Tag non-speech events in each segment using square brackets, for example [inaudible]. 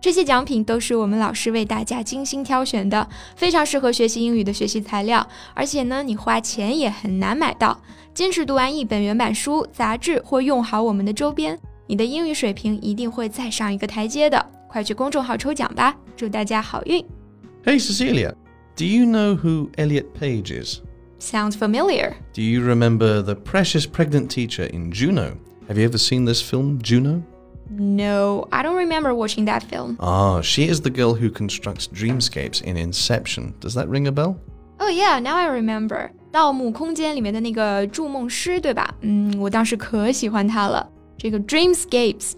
这些奖品都是我们老师为大家精心挑选的，非常适合学习英语的学习材料。而且呢，你花钱也很难买到。坚持读完一本原版书、杂志或用好我们的周边，你的英语水平一定会再上一个台阶的。快去公众号抽奖吧！祝大家好运。Hey, Cecilia, do you know who Elliot Page is? Sounds familiar. Do you remember the precious pregnant teacher in Juno? Have you ever seen this film, Juno? No, I don't remember watching that film. Ah, she is the girl who constructs dreamscapes in Inception. Does that ring a bell? Oh yeah, now I remember. 盗梦空间里面的那个筑梦师，对吧？嗯，我当时可喜欢他了。这个 dreamscapes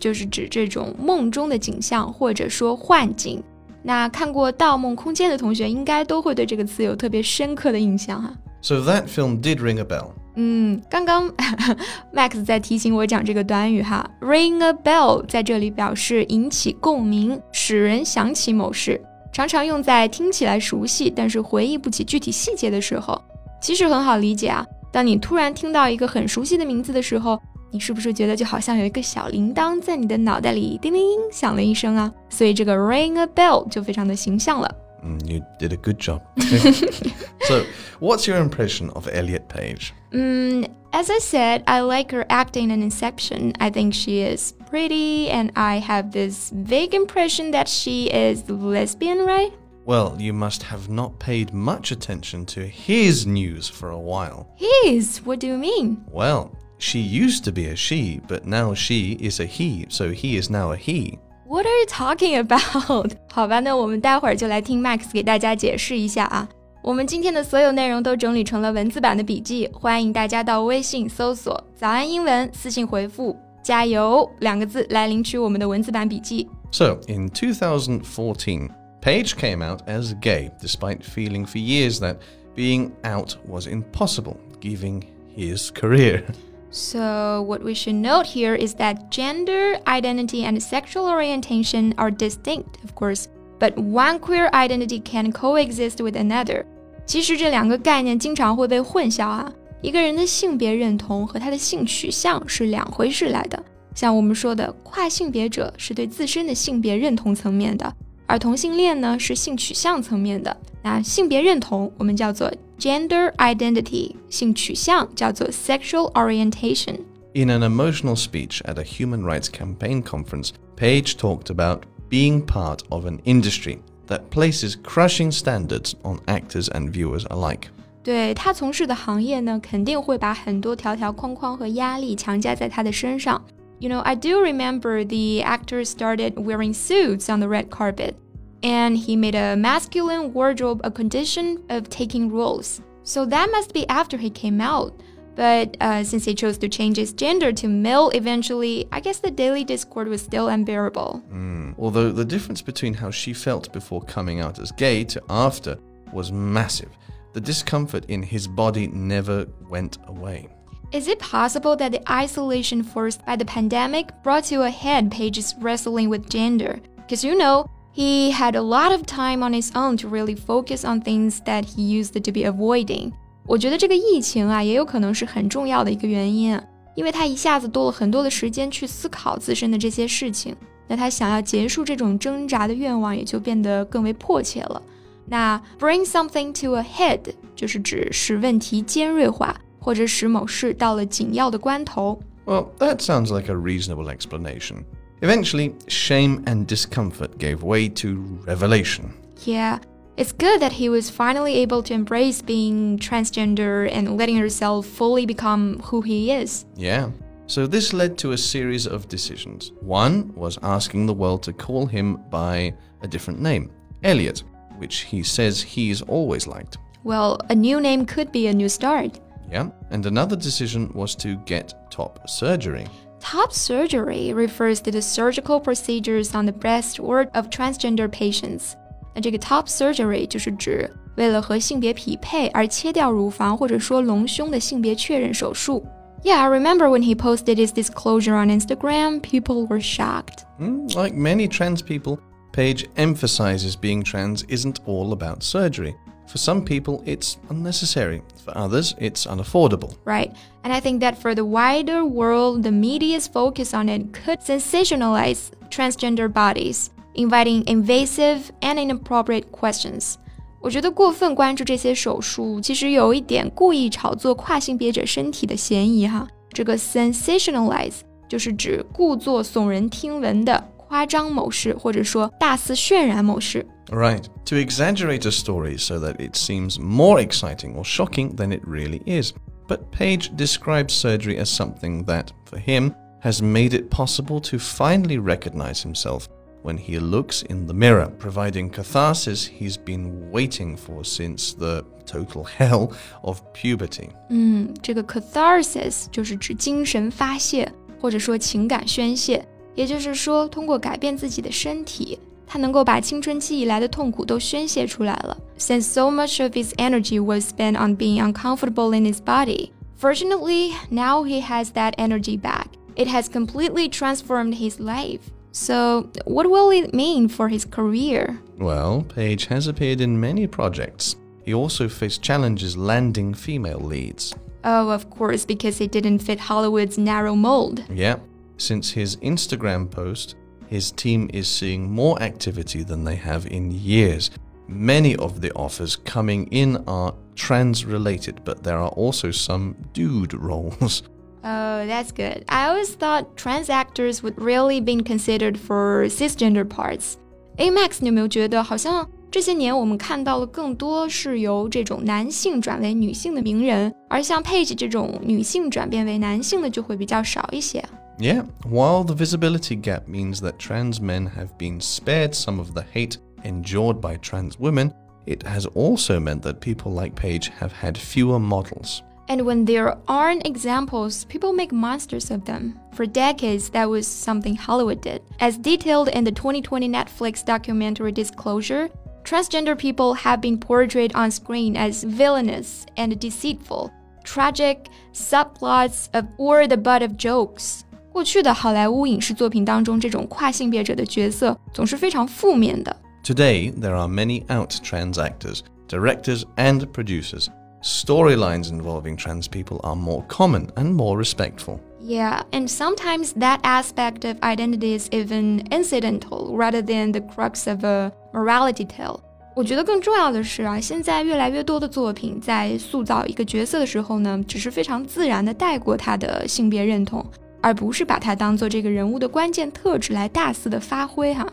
that film did ring a bell. 嗯，刚刚 [laughs] Max 在提醒我讲这个短语哈，ring a bell 在这里表示引起共鸣，使人想起某事，常常用在听起来熟悉但是回忆不起具体细节的时候。其实很好理解啊，当你突然听到一个很熟悉的名字的时候，你是不是觉得就好像有一个小铃铛在你的脑袋里叮铃响了一声啊？所以这个 ring a bell 就非常的形象了。Mm, you did a good job. [laughs] [laughs] so, what's your impression of Elliot Page? Mm, as I said, I like her acting in Inception. I think she is pretty, and I have this vague impression that she is lesbian, right? Well, you must have not paid much attention to his news for a while. His? What do you mean? Well, she used to be a she, but now she is a he, so he is now a he. What are you talking about？好吧，那我们待会儿就来听 Max [laughs] 给大家解释一下啊。我们今天的所有内容都整理成了文字版的笔记，欢迎大家到微信搜索“早安英文”，私信回复“加油”两个字来领取我们的文字版笔记。So, in 2014, Page came out as gay despite feeling for years that being out was impossible, given his career. [laughs] So, what we should note here is that gender, identity, and sexual orientation are distinct, of course, but one queer identity can coexist with another. 其实这两个概念经常会被混淆啊。一个人的性别认同和他的性取向是两回事来的。像我们说的，跨性别者是对自身的性别认同层面的，而同性恋呢是性取向层面的。那性别认同我们叫做 gender identity，性取向叫做 sexual orientation。In an emotional speech at a human rights campaign conference, Page talked about being part of an industry that places crushing standards on actors and viewers alike. 对他从事的行业呢，肯定会把很多条条框框和压力强加在他的身上。You know, I do remember the actor started wearing suits on the red carpet and he made a masculine wardrobe a condition of taking roles. So that must be after he came out. But uh, since he chose to change his gender to male eventually, I guess the daily discord was still unbearable. Mm. Although the difference between how she felt before coming out as gay to after was massive. The discomfort in his body never went away. Is it possible that the isolation forced by the pandemic brought to a head Page's wrestling with gender? Because you know, he had a lot of time on his own to really focus on things that he used to be avoiding. 我觉得这个疫情啊，也有可能是很重要的一个原因啊，因为他一下子多了很多的时间去思考自身的这些事情，那他想要结束这种挣扎的愿望也就变得更为迫切了。那 bring something to a head 就是指使问题尖锐化，或者使某事到了紧要的关头。Well, that sounds like a reasonable explanation. Eventually, shame and discomfort gave way to revelation. Yeah, it's good that he was finally able to embrace being transgender and letting himself fully become who he is. Yeah. So this led to a series of decisions. One was asking the world to call him by a different name, Elliot, which he says he's always liked. Well, a new name could be a new start. Yeah. And another decision was to get top surgery. Top surgery refers to the surgical procedures on the breast or of transgender patients. 那这个 top surgery 就是指 为了和性别匹配而切掉乳房或者说隆胸的性别确认手术。Yeah, I remember when he posted his disclosure on Instagram, people were shocked. Mm, like many trans people, Page emphasizes being trans isn't all about surgery. For some people, it's unnecessary. For others, it's unaffordable. Right. And I think that for the wider world, the media's focus on it could sensationalize transgender bodies, inviting invasive and inappropriate questions. 我觉得过分关注这些手术，其实有一点故意炒作跨性别者身体的嫌疑哈。这个 sensationalize 就是指故作耸人听闻的 夸张某事，或者说大肆渲染某事。Right, to exaggerate a story so that it seems more exciting or shocking than it really is. But Page describes surgery as something that, for him, has made it possible to finally recognize himself when he looks in the mirror, providing catharsis he's been waiting for since the total hell [laughs] of puberty. 嗯，这个 catharsis 就是指精神发泄或者说情感宣泄， 也就是说通过改变自己的身体，他能够把青春期以来的痛苦都宣泄出来了。Since so much of his energy was spent on being uncomfortable in his body, fortunately now he has that energy back. It has completely transformed his life. So, what will it mean for his career? Well, Page has appeared in many projects. He also faced challenges landing female leads. Oh, of course, because he didn't fit Hollywood's narrow mold. Yeah. Since his Instagram post, his team is seeing more activity than they have in years. Many of the offers coming in are trans related, but there are also some dude roles. [laughs] Oh, that's good. I always thought trans actors would really been considered for cisgender parts. A Max，你有没有觉得好像这些年我们看到了更多是由这种男性转为女性的名人，而像 Page 这种女性转变为男性的就会比较少一些。 yeah, while the visibility gap means that trans men have been spared some of the hate endured by trans women, it has also meant that people like Page have had fewer models. And when there aren't examples, people make monsters of them. For decades, that was something Hollywood did. As detailed in the 2020 Netflix documentary Disclosure, transgender people have been portrayed on screen as villainous and deceitful, tragic subplots of or the butt of jokes. 过去的好莱坞影视作品当中，这种跨性别者的角色总是非常负面的。Today, there are many out trans actors, directors, and producers storylines involving trans people are more common and more respectful. Yeah, and sometimes that aspect of identity is even incidental rather than the crux of a morality tale. 我觉得更重要的是啊，现在越来越多的作品在塑造一个角色的时候呢，只是非常自然的带过他的性别认同， 而不是把它当做这个人物的关键特质来大肆的发挥哈。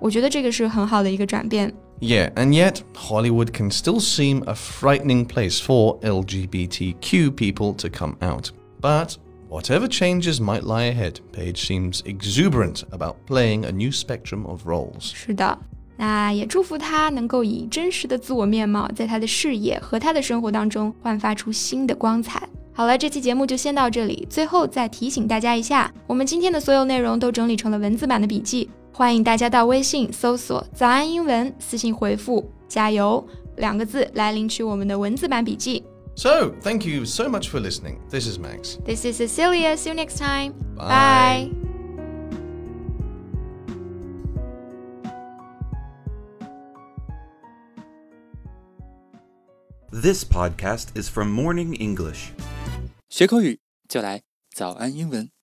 我觉得这个是很好的一个转变。yeah, and yet Hollywood can still seem a frightening place for LGBTQ people to come out. But whatever changes might lie ahead, Page seems exuberant about playing a new spectrum of roles. 是的，那也祝福他能够以真实的自我面貌，在他的事业和他的生活当中焕发出新的光彩。 好了，这期节目就先到这里。最后再提醒大家一下，我们今天的所有内容都整理成了文字版的笔记。欢迎大家到微信搜索“早安英文”，私信回复“加油”两个字来领取我们的文字版笔记。So, thank you so much for listening. This is Max. This is Cecilia. See you next time. Bye. Bye. This podcast is from Morning English. 学口语就来早安英文。